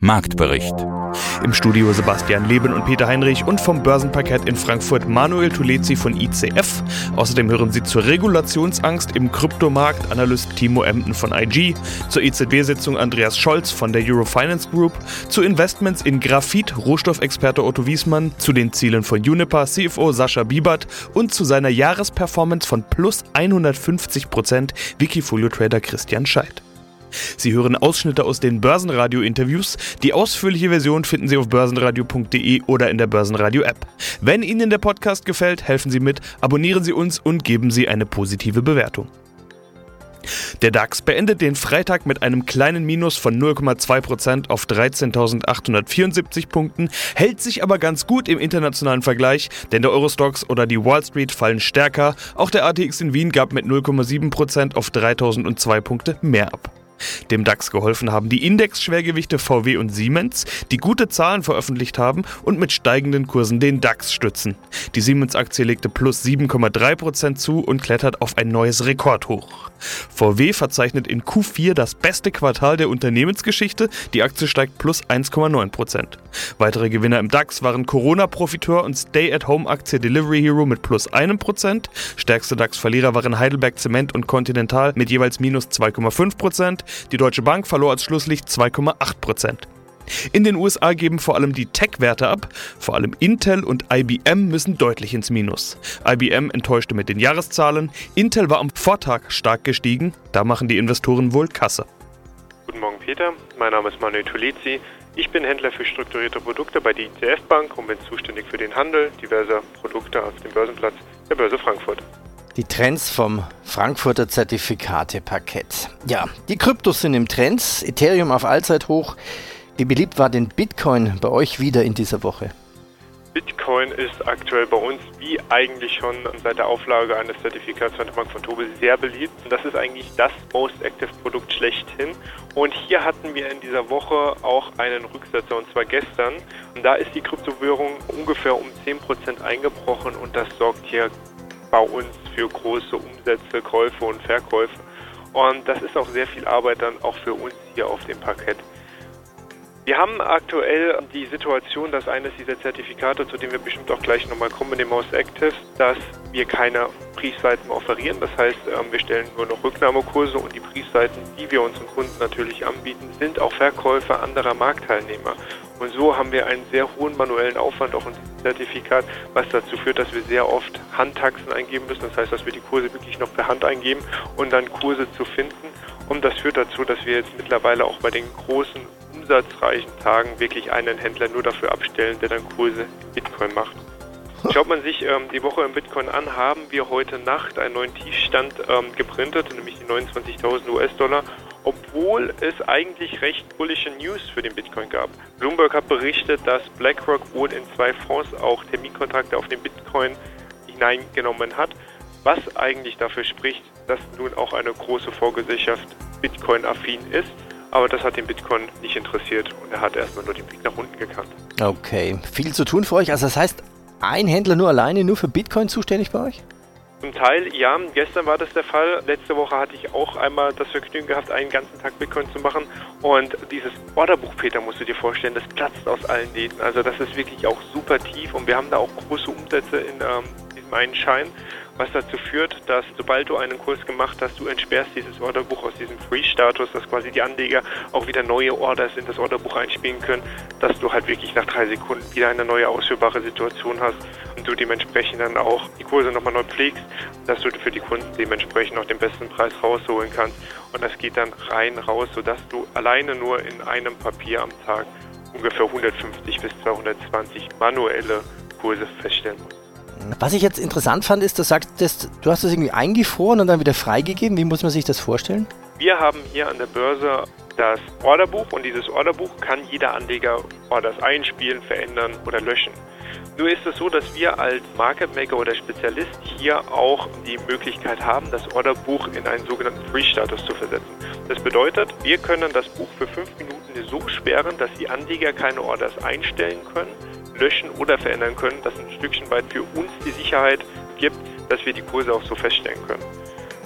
Marktbericht. Im Studio Sebastian Leben und Peter Heinrich und vom Börsenparkett in Frankfurt Manuel Tulezi von ICF. Außerdem hören Sie zur Regulationsangst im Kryptomarkt Analyst Timo Emden von IG, zur EZB-Sitzung Andreas Scholz von der Eurofinance Group, zu Investments in Graphit Rohstoffexperte Otto Wiesmann, zu den Zielen von Juniper CFO Sascha Biebert und zu seiner Jahresperformance von plus 150 Prozent Wikifolio-Trader Christian Scheidt. Sie hören Ausschnitte aus den Börsenradio-Interviews. Die ausführliche Version finden Sie auf börsenradio.de oder in der Börsenradio-App. Wenn Ihnen der Podcast gefällt, helfen Sie mit, abonnieren Sie uns und geben Sie eine positive Bewertung. Der DAX beendet den Freitag mit einem kleinen Minus von 0,2% auf 13.874 Punkten, hält sich aber ganz gut im internationalen Vergleich, denn der Eurostox oder die Wall Street fallen stärker. Auch der ATX in Wien gab mit 0,7% auf 3.002 Punkte mehr ab. Dem DAX geholfen haben die Indexschwergewichte VW und Siemens, die gute Zahlen veröffentlicht haben und mit steigenden Kursen den DAX stützen. Die Siemens-Aktie legte plus 7,3% zu und klettert auf ein neues Rekordhoch. VW verzeichnet in Q4 das beste Quartal der Unternehmensgeschichte, die Aktie steigt plus 1,9%. Weitere Gewinner im DAX waren Corona-Profiteur und Stay-at-Home-Aktie Delivery Hero mit plus 1%. Stärkste DAX-Verlierer waren Heidelberg Zement und Continental mit jeweils minus 2,5%. Die Deutsche Bank verlor als Schlusslicht 2,8% In den USA geben vor allem die Tech-Werte ab. Vor allem Intel und IBM müssen deutlich ins Minus. IBM enttäuschte mit den Jahreszahlen. Intel war am Vortag stark gestiegen. Da machen die Investoren wohl Kasse. Guten Morgen, Peter. Mein Name ist Manuel Tulizzi. Ich bin Händler für strukturierte Produkte bei der ICF Bank und bin zuständig für den Handel diverser Produkte auf dem Börsenplatz der Börse Frankfurt. Die Trends vom Frankfurter Zertifikate-Parkett. Ja, die Kryptos sind im Trend, Ethereum auf Allzeithoch. Wie beliebt war denn Bitcoin bei euch wieder in dieser Woche? Bitcoin ist aktuell bei uns wie eigentlich schon seit der Auflage eines Zertifikats von der Bank von Tobe sehr beliebt. Und das ist eigentlich das Most Active Produkt schlechthin. Und hier hatten wir in dieser Woche auch einen Rücksetzer und zwar gestern. Und da ist die Kryptowährung ungefähr um 10% eingebrochen und das sorgt hier bei uns für große Umsätze, Käufe und Verkäufe. Und das ist auch sehr viel Arbeit dann auch für uns hier auf dem Parkett. Wir haben aktuell die Situation, dass eines dieser Zertifikate, zu dem wir bestimmt auch gleich nochmal kommen, dem Most Active, dass wir keine Briefseiten offerieren. Das heißt, ähm, wir stellen nur noch Rücknahmekurse und die Briefseiten, die wir unseren Kunden natürlich anbieten, sind auch Verkäufe anderer Marktteilnehmer. Und so haben wir einen sehr hohen manuellen Aufwand auch in diesem Zertifikat, was dazu führt, dass wir sehr oft Handtaxen eingeben müssen. Das heißt, dass wir die Kurse wirklich noch per Hand eingeben und dann Kurse zu finden. Und das führt dazu, dass wir jetzt mittlerweile auch bei den großen umsatzreichen Tagen wirklich einen Händler nur dafür abstellen, der dann Kurse in Bitcoin macht. Schaut man sich ähm, die Woche im Bitcoin an, haben wir heute Nacht einen neuen Tiefstand ähm, geprintet, nämlich die 29.000 US-Dollar, obwohl es eigentlich recht bullische News für den Bitcoin gab. Bloomberg hat berichtet, dass BlackRock wohl in zwei Fonds auch Terminkontrakte auf den Bitcoin hineingenommen hat, was eigentlich dafür spricht, dass nun auch eine große Vorgesellschaft Bitcoin-affin ist aber das hat den Bitcoin nicht interessiert und er hat erstmal nur den Weg nach unten gekannt. Okay, viel zu tun für euch. Also das heißt, ein Händler nur alleine nur für Bitcoin zuständig bei euch? Zum Teil, ja. Gestern war das der Fall. Letzte Woche hatte ich auch einmal das Vergnügen gehabt, einen ganzen Tag Bitcoin zu machen. Und dieses Orderbuch, Peter, musst du dir vorstellen, das platzt aus allen Nähten. Also das ist wirklich auch super tief und wir haben da auch große Umsätze in ähm, diesem einen Schein was dazu führt, dass sobald du einen Kurs gemacht hast, du entsperrst dieses Orderbuch aus diesem Free-Status, dass quasi die Anleger auch wieder neue Orders in das Orderbuch einspielen können, dass du halt wirklich nach drei Sekunden wieder eine neue ausführbare Situation hast und du dementsprechend dann auch die Kurse nochmal neu pflegst, dass du für die Kunden dementsprechend auch den besten Preis rausholen kannst. Und das geht dann rein raus, sodass du alleine nur in einem Papier am Tag ungefähr 150 bis 220 manuelle Kurse feststellen musst. Was ich jetzt interessant fand, ist, du sagst, du hast das irgendwie eingefroren und dann wieder freigegeben. Wie muss man sich das vorstellen? Wir haben hier an der Börse das Orderbuch und dieses Orderbuch kann jeder Anleger Orders einspielen, verändern oder löschen. Nur ist es so, dass wir als Market Maker oder Spezialist hier auch die Möglichkeit haben, das Orderbuch in einen sogenannten Free-Status zu versetzen. Das bedeutet, wir können das Buch für fünf Minuten so sperren, dass die Anleger keine Orders einstellen können, löschen oder verändern können. Das ein Stückchen weit für uns die Sicherheit gibt, dass wir die Kurse auch so feststellen können.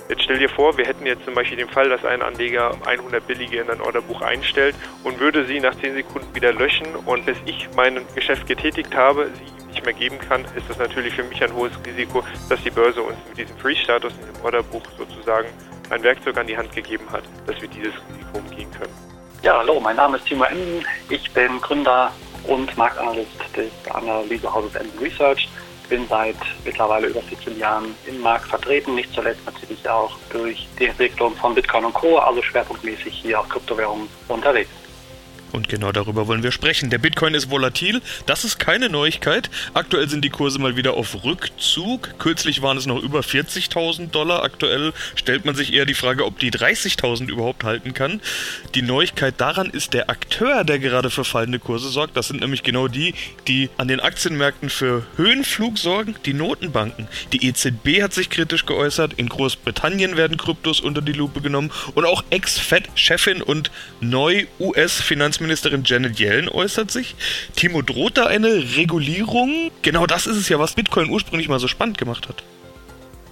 Jetzt stell dir vor, wir hätten jetzt zum Beispiel den Fall, dass ein Anleger 100 billige in ein Orderbuch einstellt und würde sie nach 10 Sekunden wieder löschen und bis ich mein Geschäft getätigt habe, sie nicht mehr geben kann, ist das natürlich für mich ein hohes Risiko, dass die Börse uns mit diesem Free-Status in dem Orderbuch sozusagen ein Werkzeug an die Hand gegeben hat, dass wir dieses Risiko umgehen können. Ja, hallo, mein Name ist Timo Emden. Ich bin Gründer und Marktanalyst des Analysehauses Emden Research bin seit mittlerweile über 14 Jahren im Markt vertreten, nicht zuletzt natürlich auch durch die Entwicklung von Bitcoin und Co., also schwerpunktmäßig hier auf Kryptowährungen unterwegs. Und genau darüber wollen wir sprechen. Der Bitcoin ist volatil, das ist keine Neuigkeit. Aktuell sind die Kurse mal wieder auf Rückzug. Kürzlich waren es noch über 40.000 Dollar. Aktuell stellt man sich eher die Frage, ob die 30.000 überhaupt halten kann. Die Neuigkeit daran ist der Akteur, der gerade für fallende Kurse sorgt. Das sind nämlich genau die, die an den Aktienmärkten für Höhenflug sorgen, die Notenbanken. Die EZB hat sich kritisch geäußert. In Großbritannien werden Kryptos unter die Lupe genommen. Und auch Ex-Fed-Chefin und neu-US-Finanzministerin Finanzministerin Janet Yellen äußert sich. Timo, droht da eine Regulierung? Genau das ist es ja, was Bitcoin ursprünglich mal so spannend gemacht hat.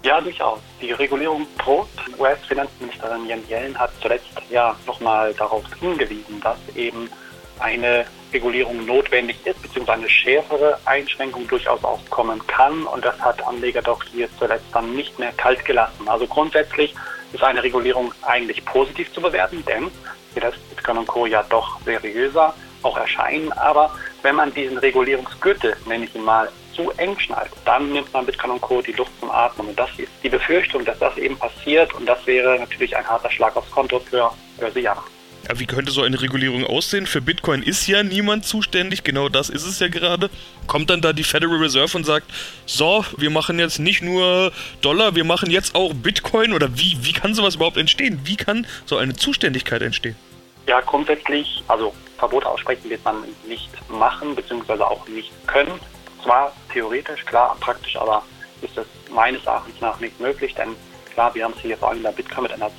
Ja, durchaus. Die Regulierung droht. US-Finanzministerin Janet Yellen hat zuletzt ja nochmal darauf hingewiesen, dass eben eine Regulierung notwendig ist, beziehungsweise eine schärfere Einschränkung durchaus auch kommen kann. Und das hat Anleger doch hier zuletzt dann nicht mehr kalt gelassen. Also grundsätzlich ist eine Regulierung eigentlich positiv zu bewerten, denn lässt Bitcoin und Co. ja doch seriöser auch erscheinen. Aber wenn man diesen Regulierungsgürtel, nenne ich ihn mal, zu eng schnallt, dann nimmt man Bitcoin und Co. die Luft zum Atmen. Und das ist die Befürchtung, dass das eben passiert. Und das wäre natürlich ein harter Schlag aufs Konto für Börsianer. Ja, wie könnte so eine Regulierung aussehen? Für Bitcoin ist ja niemand zuständig, genau das ist es ja gerade. Kommt dann da die Federal Reserve und sagt, so, wir machen jetzt nicht nur Dollar, wir machen jetzt auch Bitcoin? Oder wie, wie kann sowas überhaupt entstehen? Wie kann so eine Zuständigkeit entstehen? Ja, grundsätzlich, also Verbot aussprechen wird man nicht machen, beziehungsweise auch nicht können. Zwar theoretisch, klar, praktisch, aber ist es meines Erachtens nach nicht möglich, denn klar, wir haben es hier vor allem bei Bitcoin mit einer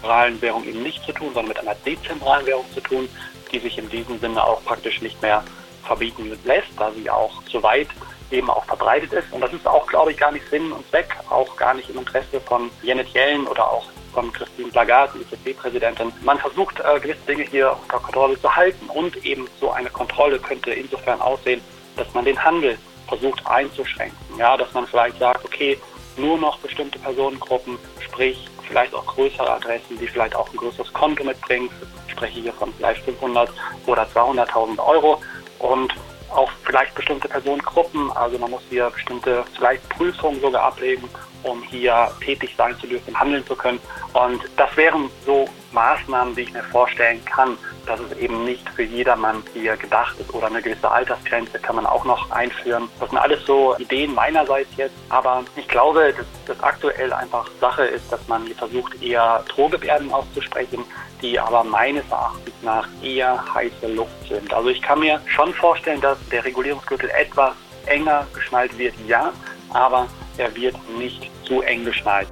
zentralen Währung eben nicht zu tun, sondern mit einer dezentralen Währung zu tun, die sich in diesem Sinne auch praktisch nicht mehr verbieten lässt, da sie auch zu weit eben auch verbreitet ist. Und das ist auch, glaube ich, gar nicht Sinn und Zweck, auch gar nicht im Interesse von Janet Yellen oder auch von Christine Lagarde, EZB-Präsidentin. Man versucht, äh, gewisse Dinge hier unter Kontrolle zu halten und eben so eine Kontrolle könnte insofern aussehen, dass man den Handel versucht einzuschränken. Ja, dass man vielleicht sagt, okay, nur noch bestimmte Personengruppen, sprich vielleicht auch größere Adressen, die vielleicht auch ein größeres Konto mitbringen. Ich spreche hier von vielleicht 500 oder 200.000 Euro und auch vielleicht bestimmte Personengruppen. Also man muss hier bestimmte vielleicht Prüfungen sogar ablegen um hier tätig sein zu dürfen, handeln zu können. Und das wären so Maßnahmen, die ich mir vorstellen kann, dass es eben nicht für jedermann hier gedacht ist oder eine gewisse Altersgrenze kann man auch noch einführen. Das sind alles so Ideen meinerseits jetzt, aber ich glaube, dass das aktuell einfach Sache ist, dass man versucht, eher Drohgebärden auszusprechen, die aber meines Erachtens nach eher heiße Luft sind. Also ich kann mir schon vorstellen, dass der Regulierungsgürtel etwas enger geschnallt wird, ja, aber er wird nicht zu eng geschnallt.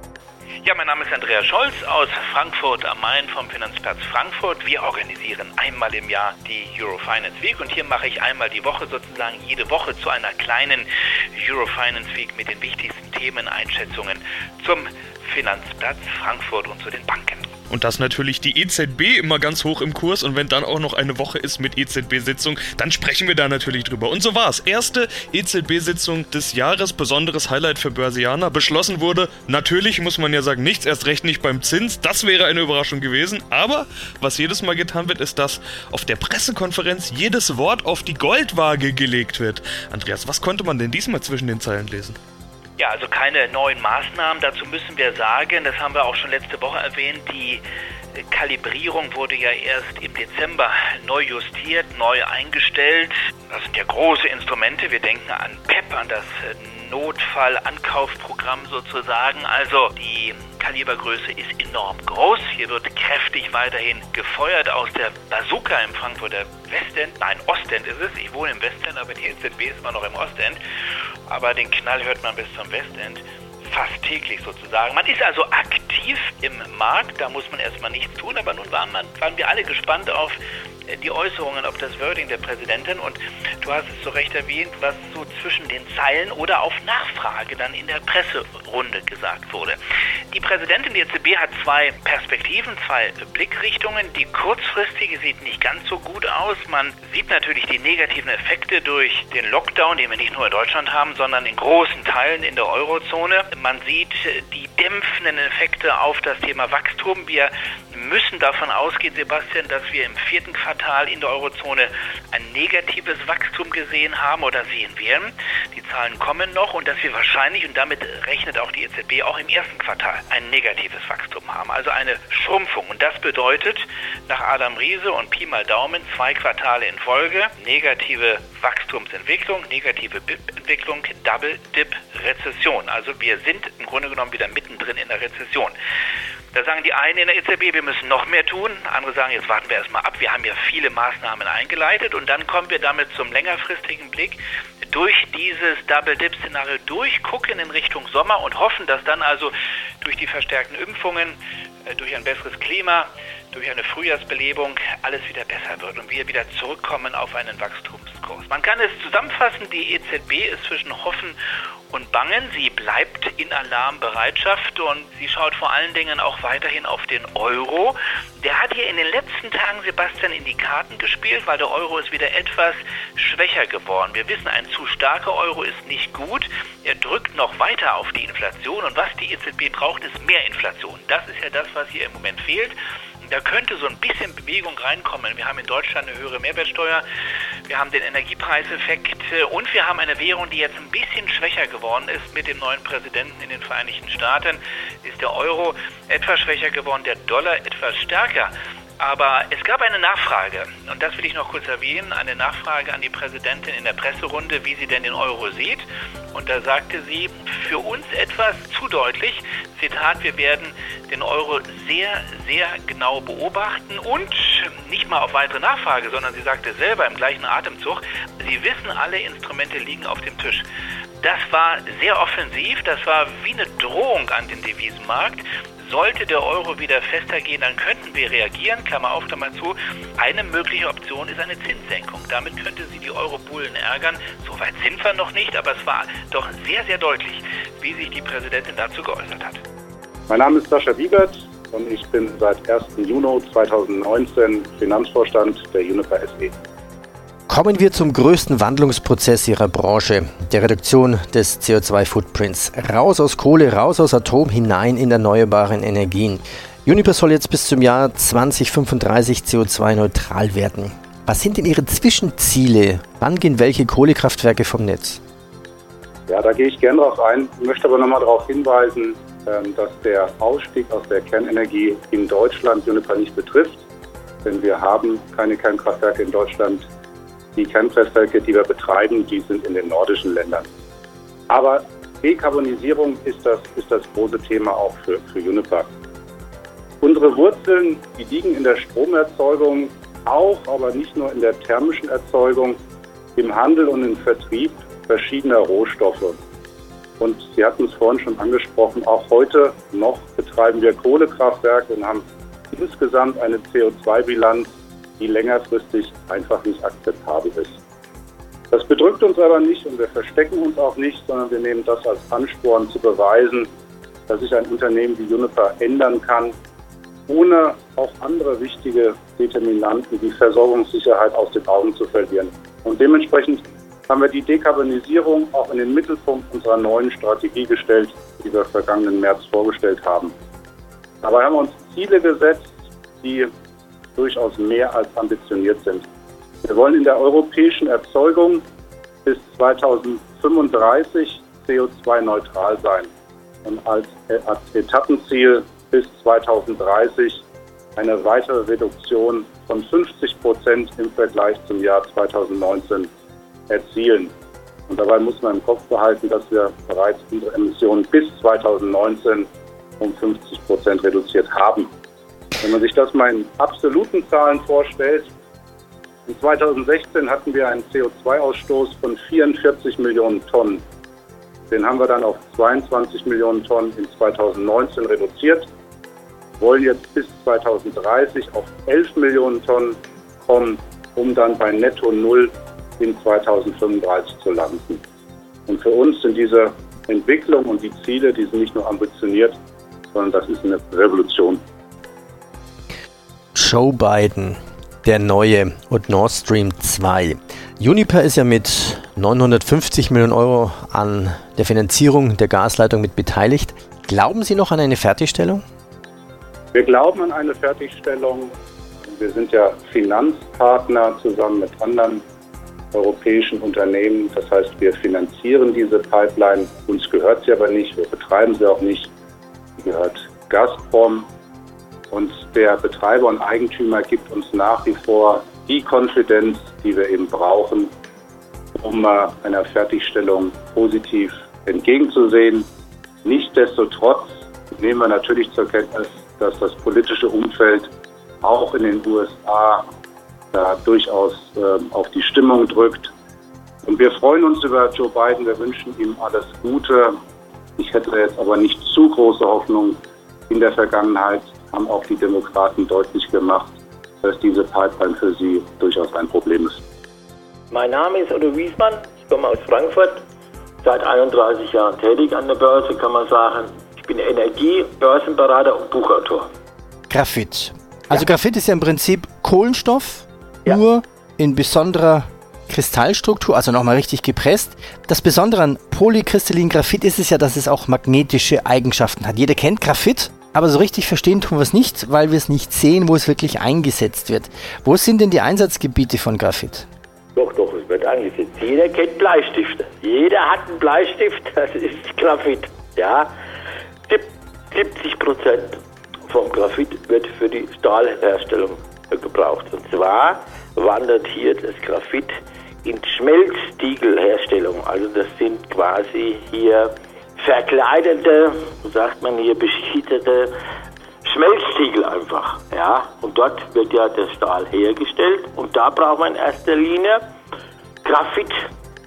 Ja, mein Name ist Andreas Scholz aus Frankfurt am Main vom Finanzplatz Frankfurt. Wir organisieren einmal im Jahr die Eurofinance Week und hier mache ich einmal die Woche sozusagen jede Woche zu einer kleinen Eurofinance Week mit den wichtigsten Themeneinschätzungen zum Finanzplatz Frankfurt und zu den Banken. Und das natürlich die EZB immer ganz hoch im Kurs. Und wenn dann auch noch eine Woche ist mit EZB-Sitzung, dann sprechen wir da natürlich drüber. Und so war es. Erste EZB-Sitzung des Jahres, besonderes Highlight für Börsianer. Beschlossen wurde, natürlich muss man ja sagen, nichts, erst recht nicht beim Zins. Das wäre eine Überraschung gewesen. Aber was jedes Mal getan wird, ist, dass auf der Pressekonferenz jedes Wort auf die Goldwaage gelegt wird. Andreas, was konnte man denn diesmal zwischen den Zeilen lesen? Ja, also keine neuen Maßnahmen. Dazu müssen wir sagen, das haben wir auch schon letzte Woche erwähnt, die Kalibrierung wurde ja erst im Dezember neu justiert, neu eingestellt. Das sind ja große Instrumente. Wir denken an PEP, an das Notfallankaufprogramm sozusagen. Also die Kalibergröße ist enorm groß. Hier wird kräftig weiterhin gefeuert aus der Bazooka im Frankfurter Westend. Nein, Ostend ist es. Ich wohne im Westend, aber die EZB ist immer noch im Ostend. Aber den Knall hört man bis zum Westend fast täglich sozusagen. Man ist also aktiv im Markt, da muss man erstmal nichts tun, aber nun waren, man, waren wir alle gespannt auf die Äußerungen, auf das Wording der Präsidentin und du hast es zu Recht erwähnt, was so zwischen den Zeilen oder auf Nachfrage dann in der Presserunde gesagt wurde. Die Präsidentin der EZB hat zwei Perspektiven, zwei Blickrichtungen. Die kurzfristige sieht nicht ganz so gut aus. Man sieht natürlich die negativen Effekte durch den Lockdown, den wir nicht nur in Deutschland haben, sondern in großen Teilen in der Eurozone. Man sieht die dämpfenden Effekte auf das Thema Wachstum. Wir müssen davon ausgehen, Sebastian, dass wir im vierten Quartal in der Eurozone ein negatives Wachstum gesehen haben oder sehen werden. Die Zahlen kommen noch und dass wir wahrscheinlich, und damit rechnet auch die EZB, auch im ersten Quartal ein negatives Wachstum haben. Also eine Schrumpfung. Und das bedeutet nach Adam Riese und Pi mal Daumen zwei Quartale in Folge negative Wachstumsentwicklung, negative BIP-Entwicklung, Double-Dip-Rezession. Also wir sind im Grunde genommen wieder mittendrin in der Rezession. Da sagen die einen in der EZB, wir müssen noch mehr tun. Andere sagen, jetzt warten wir erstmal ab. Wir haben ja viele Maßnahmen eingeleitet und dann kommen wir damit zum längerfristigen Blick durch dieses Double-Dip-Szenario durchgucken in Richtung Sommer und hoffen, dass dann also durch die verstärkten Impfungen, äh, durch ein besseres Klima, durch eine Frühjahrsbelebung alles wieder besser wird und wir wieder zurückkommen auf einen Wachstumskurs. Man kann es zusammenfassen, die EZB ist zwischen Hoffen und Bangen. Sie bleibt in Alarmbereitschaft und sie schaut vor allen Dingen auch weiterhin auf den Euro. Der hat hier in den letzten Tagen, Sebastian, in die Karten gespielt, weil der Euro ist wieder etwas schwächer geworden. Wir wissen, ein zu starker Euro ist nicht gut. Er drückt noch weiter auf die Inflation und was die EZB braucht, ist mehr Inflation. Das ist ja das, was hier im Moment fehlt. Da könnte so ein bisschen Bewegung reinkommen. Wir haben in Deutschland eine höhere Mehrwertsteuer, wir haben den Energiepreiseffekt und wir haben eine Währung, die jetzt ein bisschen schwächer geworden ist mit dem neuen Präsidenten in den Vereinigten Staaten. Ist der Euro etwas schwächer geworden, der Dollar etwas stärker. Aber es gab eine Nachfrage, und das will ich noch kurz erwähnen, eine Nachfrage an die Präsidentin in der Presserunde, wie sie denn den Euro sieht. Und da sagte sie für uns etwas zu deutlich, Zitat, wir werden den Euro sehr, sehr genau beobachten und nicht mal auf weitere Nachfrage, sondern sie sagte selber im gleichen Atemzug, sie wissen, alle Instrumente liegen auf dem Tisch. Das war sehr offensiv, das war wie eine Drohung an den Devisenmarkt. Sollte der Euro wieder fester gehen, dann könnten wir reagieren, Klammer auf, Klammer zu. Eine mögliche Option ist eine Zinssenkung. Damit könnte sie die Eurobullen ärgern. So weit sind wir noch nicht, aber es war doch sehr, sehr deutlich, wie sich die Präsidentin dazu geäußert hat. Mein Name ist Sascha Wiegert und ich bin seit 1. Juni 2019 Finanzvorstand der Uniper SE. Kommen wir zum größten Wandlungsprozess Ihrer Branche, der Reduktion des CO2-Footprints. Raus aus Kohle, raus aus Atom, hinein in erneuerbaren Energien. Uniper soll jetzt bis zum Jahr 2035 CO2-neutral werden. Was sind denn Ihre Zwischenziele? Wann gehen welche Kohlekraftwerke vom Netz? Ja, da gehe ich gerne drauf ein, möchte aber nochmal darauf hinweisen, ähm, dass der Ausstieg aus der Kernenergie in Deutschland Uniper nicht betrifft. Denn wir haben keine Kernkraftwerke in Deutschland die Kernkraftwerke, die wir betreiben, die sind in den nordischen Ländern. Aber Dekarbonisierung ist das, ist das große Thema auch für, für Uniper. Unsere Wurzeln, die liegen in der Stromerzeugung, auch, aber nicht nur in der thermischen Erzeugung, im Handel und im Vertrieb verschiedener Rohstoffe. Und Sie hatten es vorhin schon angesprochen, auch heute noch betreiben wir Kohlekraftwerke und haben insgesamt eine CO2-Bilanz, die längerfristig einfach nicht akzeptabel ist. Das bedrückt uns aber nicht und wir verstecken uns auch nicht, sondern wir nehmen das als Ansporn zu beweisen, dass sich ein Unternehmen wie Juniper ändern kann, ohne auch andere wichtige Determinanten wie Versorgungssicherheit aus den Augen zu verlieren. Und dementsprechend haben wir die Dekarbonisierung auch in den Mittelpunkt unserer neuen Strategie gestellt, die wir vergangenen März vorgestellt haben. Dabei haben wir uns Ziele gesetzt, die durchaus mehr als ambitioniert sind. Wir wollen in der europäischen Erzeugung bis 2035 CO2-neutral sein und als, Etappenziel bis 2030 eine weitere Reduktion von 50 Prozent im Vergleich zum Jahr 2019 erzielen. Und dabei muss man im Kopf behalten, dass wir bereits unsere Emissionen bis 2019 um 50 Prozent reduziert haben. Wenn man sich das mal in absoluten Zahlen vorstellt, in 2016 hatten wir einen CO2-Ausstoß von 44 Millionen Tonnen. Den haben wir dann auf 22 Millionen Tonnen in 2019 reduziert. wollen jetzt bis 2030 auf 11 Millionen Tonnen kommen, um dann bei Netto Null in 2035 zu landen. Und für uns sind diese Entwicklung und die Ziele, die sind nicht nur ambitioniert, sondern das ist eine Revolution. Joe Biden, der neue und Nord Stream 2. Uniper ist ja mit 950 Millionen Euro an der Finanzierung der Gasleitung mit beteiligt. Glauben Sie noch an eine Fertigstellung? Wir glauben an eine Fertigstellung. Wir sind ja Finanzpartner zusammen mit anderen europäischen Unternehmen. Das heißt, wir finanzieren diese Pipeline. Uns gehört sie aber nicht. Wir betreiben sie auch nicht. Sie gehört Gazprom. Und der Betreiber und Eigentümer gibt uns nach wie vor die Konfidenz, die wir eben brauchen, um einer Fertigstellung positiv entgegenzusehen. Nichtsdestotrotz nehmen wir natürlich zur Kenntnis, dass das politische Umfeld auch in den USA da durchaus äh, auf die Stimmung drückt. Und wir freuen uns über Joe Biden, wir wünschen ihm alles Gute. Ich hätte jetzt aber nicht zu große Hoffnung. In der Vergangenheit haben auch die Demokraten deutlich gemacht, dass diese Pipeline für sie durchaus ein Problem ist. Mein Name ist Otto Wiesmann, ich komme aus Frankfurt, seit 31 Jahren tätig an der Börse, kann man sagen. Ich bin Energie-, Börsenberater und Buchautor. Graphit. Also ja. Graphit ist ja im Prinzip Kohlenstoff, ja. nur in besonderer Kristallstruktur, also nochmal richtig gepresst. Das Besondere an polykristallinen Graphit ist es ja, dass es auch magnetische Eigenschaften hat. Jeder kennt Graphit, aber so richtig verstehen tun wir es nicht, weil wir es nicht sehen, wo es wirklich eingesetzt wird. Wo sind denn die Einsatzgebiete von Graphit? Doch, doch, es wird eingesetzt. Jeder kennt Bleistifte. Jeder hat einen Bleistift, das ist Graphit. Ja, 70 Prozent vom Graphit wird für die Stahlherstellung gebraucht. Und zwar wandert hier das Graphit in Schmelztiegelherstellung. Also das sind quasi hier verkleidete, sagt man hier, beschichtete Schmelztiegel einfach. Ja, und dort wird ja der Stahl hergestellt und da braucht man in erster Linie Graphit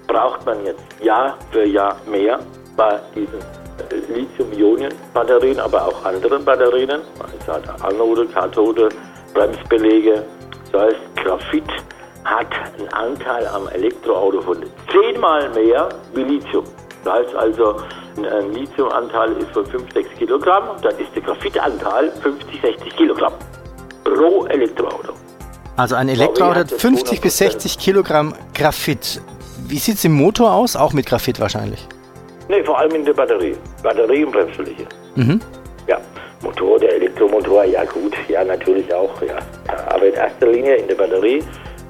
braucht man jetzt Jahr für Jahr mehr bei diesen Lithium-Ionen-Batterien, aber auch anderen Batterien. Also Anode, Kathode, Bremsbeläge. Das heißt, Graphit hat einen Anteil am Elektroauto von zehnmal mehr wie Lithium. Das heißt also, ein Lithiumanteil ist von 5, 6 Kilogramm, dann ist der Graphitanteil 50, 60 Kilogramm pro Elektroauto. Also ein Elektroauto hat 50 bis 60 Kilogramm Graphit. Wie sieht es im Motor aus? Auch mit Graphit wahrscheinlich? Ne, vor allem in der Batterie. Batterie und Bremsbeläge. Mhm. Ja, Motor, der Elektromotor, ja gut, ja natürlich auch, ja. Aber in erster Linie in der Batterie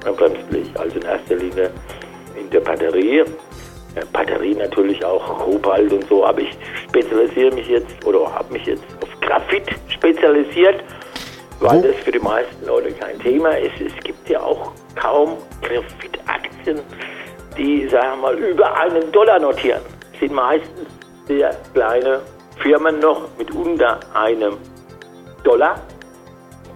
und Bremsbeleg. Also in erster Linie in der Batterie. Ja, Batterie natürlich auch Kobalt und so, aber ich spezialisiere mich jetzt oder habe mich jetzt auf Graphit spezialisiert, weil Wo? das für die meisten Leute kein Thema ist. Es gibt ja auch kaum Graphit-Aktien, die, sagen wir mal, über einen Dollar notieren sind meistens sehr kleine Firmen noch mit unter einem Dollar.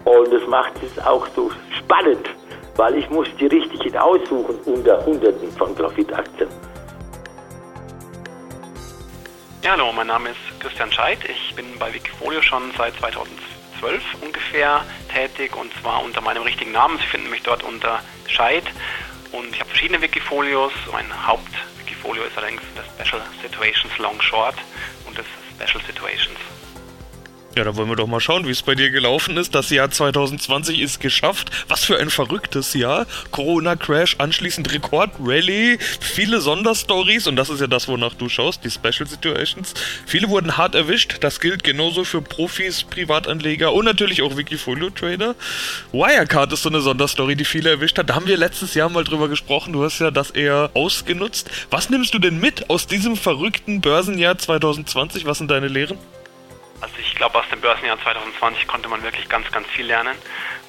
Und das macht es auch so spannend, weil ich muss die richtigen aussuchen unter Hunderten von Grafitaktien. Ja, hallo, mein Name ist Christian Scheidt. Ich bin bei Wikifolio schon seit 2012 ungefähr tätig und zwar unter meinem richtigen Namen. Sie finden mich dort unter Scheid und ich habe verschiedene Wikifolios. Mein Haupt Portfolio ist allerdings das Special Situations Long Short und das Special Situations. Ja, da wollen wir doch mal schauen, wie es bei dir gelaufen ist. Das Jahr 2020 ist geschafft. Was für ein verrücktes Jahr. Corona-Crash, anschließend Rekord-Rally, viele Sonderstories und das ist ja das, wonach du schaust, die Special Situations. Viele wurden hart erwischt. Das gilt genauso für Profis, Privatanleger und natürlich auch Wikifolio-Trader. Wirecard ist so eine Sonderstory, die viele erwischt hat. Da haben wir letztes Jahr mal drüber gesprochen. Du hast ja das eher ausgenutzt. Was nimmst du denn mit aus diesem verrückten Börsenjahr 2020? Was sind deine Lehren? Also ich glaube, aus dem Börsenjahr 2020 konnte man wirklich ganz, ganz viel lernen.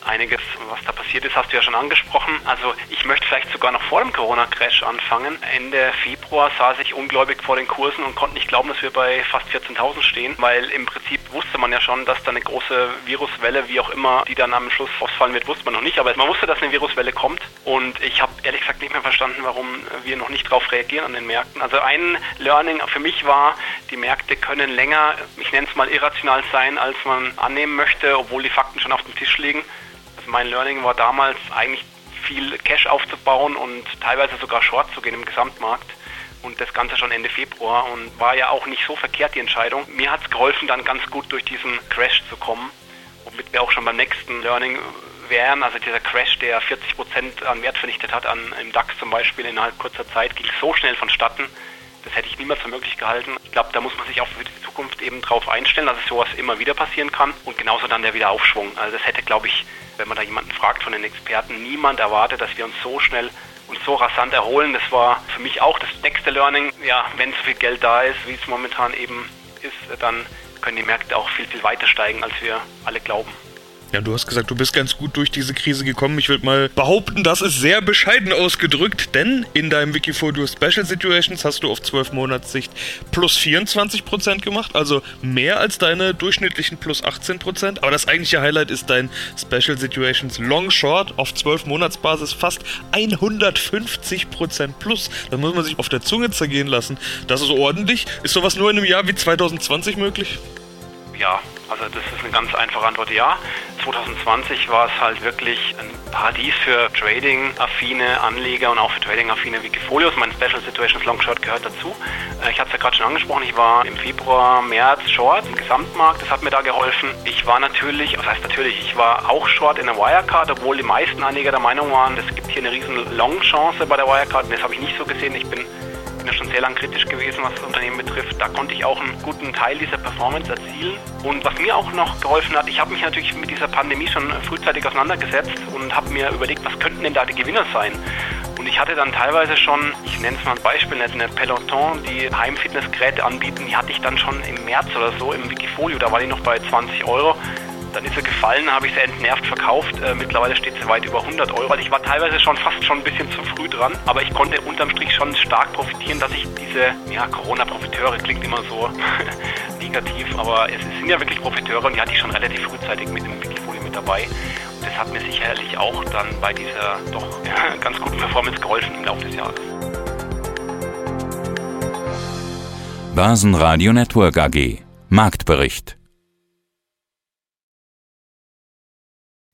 einiges, was da passiert ist, hast du ja schon angesprochen. Also ich möchte vielleicht sogar noch vor dem Corona-Crash anfangen. Ende Februar saß ich ungläubig vor den Kursen und konnte nicht glauben, dass wir bei fast 14.000 stehen, weil im Prinzip wusste man ja schon, dass da eine große Viruswelle, wie auch immer, die dann am Schluss ausfallen wird, wusste man noch nicht. Aber man wusste, dass eine Viruswelle kommt und ich habe ehrlich gesagt nicht mehr verstanden, warum wir noch nicht darauf reagieren an den Märkten. Also ein Learning für mich war, die Märkte können länger, ich nenne es mal irrational sein, als man annehmen möchte, obwohl die Fakten schon auf dem Tisch liegen. Also mein Learning war damals eigentlich viel Cash aufzubauen und teilweise sogar Short zu gehen im Gesamtmarkt. Und das Ganze schon Ende Februar und war ja auch nicht so verkehrt die Entscheidung. Mir hat es geholfen, dann ganz gut durch diesen Crash zu kommen, womit wir auch schon beim nächsten Learning wären. Also dieser Crash, der 40 Prozent an Wert vernichtet hat, an, im DAX zum Beispiel innerhalb kurzer Zeit, ging so schnell vonstatten. Das hätte ich niemals für möglich gehalten. Ich glaube, da muss man sich auch für die Zukunft eben drauf einstellen, dass es sowas immer wieder passieren kann. Und genauso dann der Wiederaufschwung. Also das hätte, glaube ich, wenn man da jemanden fragt von den Experten, niemand erwartet, dass wir uns so schnell und so rasant erholen. Das war für mich auch das nächste Learning. Ja, wenn so viel Geld da ist, wie es momentan eben ist, dann können die Märkte auch viel, viel weiter steigen, als wir alle glauben. Ja, du hast gesagt, du bist ganz gut durch diese Krise gekommen. Ich würde mal behaupten, das ist sehr bescheiden ausgedrückt, denn in deinem Wikifolio Special Situations hast du auf 12 Monatssicht plus 24% gemacht, also mehr als deine durchschnittlichen plus 18%. Aber das eigentliche Highlight ist dein Special Situations Long Short auf 12 Monatsbasis fast 150% plus. Das muss man sich auf der Zunge zergehen lassen. Das ist ordentlich. Ist sowas nur in einem Jahr wie 2020 möglich? Ja, also das ist eine ganz einfache Antwort, ja. 2020 war es halt wirklich ein Paradies für Trading-affine Anleger und auch für Trading-affine Wikifolios. Mein Special Situations Long Short gehört dazu. Äh, ich hatte es ja gerade schon angesprochen, ich war im Februar, März Short im Gesamtmarkt, das hat mir da geholfen. Ich war natürlich, was heißt natürlich, ich war auch Short in der Wirecard, obwohl die meisten Anleger der Meinung waren, es gibt hier eine riesen Long-Chance bei der Wirecard und das habe ich nicht so gesehen. Ich bin ja schon sehr lang kritisch gewesen, was das Unternehmen betrifft. Da konnte ich auch einen guten Teil dieser Performance erzielen. Und was mir auch noch geholfen hat, ich habe mich natürlich mit dieser Pandemie schon frühzeitig auseinandergesetzt und habe mir überlegt, was könnten denn da die Gewinner sein? Und ich hatte dann teilweise schon, ich nenne es mal ein Beispiel, eine Peloton, die Heimfitnessgeräte anbieten, die hatte ich dann schon im März oder so im Wikifolio, da war die noch bei 20 Euro. Dann ist sie gefallen, habe ich sie entnervt verkauft. Äh, mittlerweile steht sie weit über 100 Euro. Also ich war teilweise schon fast schon ein bisschen zu früh dran, aber ich konnte unterm Strich schon stark profitieren, dass ich diese ja, Corona-Profiteure, klingt immer so negativ, aber es sind ja wirklich Profiteure und die hatte ich schon relativ frühzeitig mit dem Wikifolio mit dabei. Und das hat mir sicherlich auch dann bei dieser doch ganz guten Performance geholfen im Laufe des Jahres. Börsenradio Network AG Marktbericht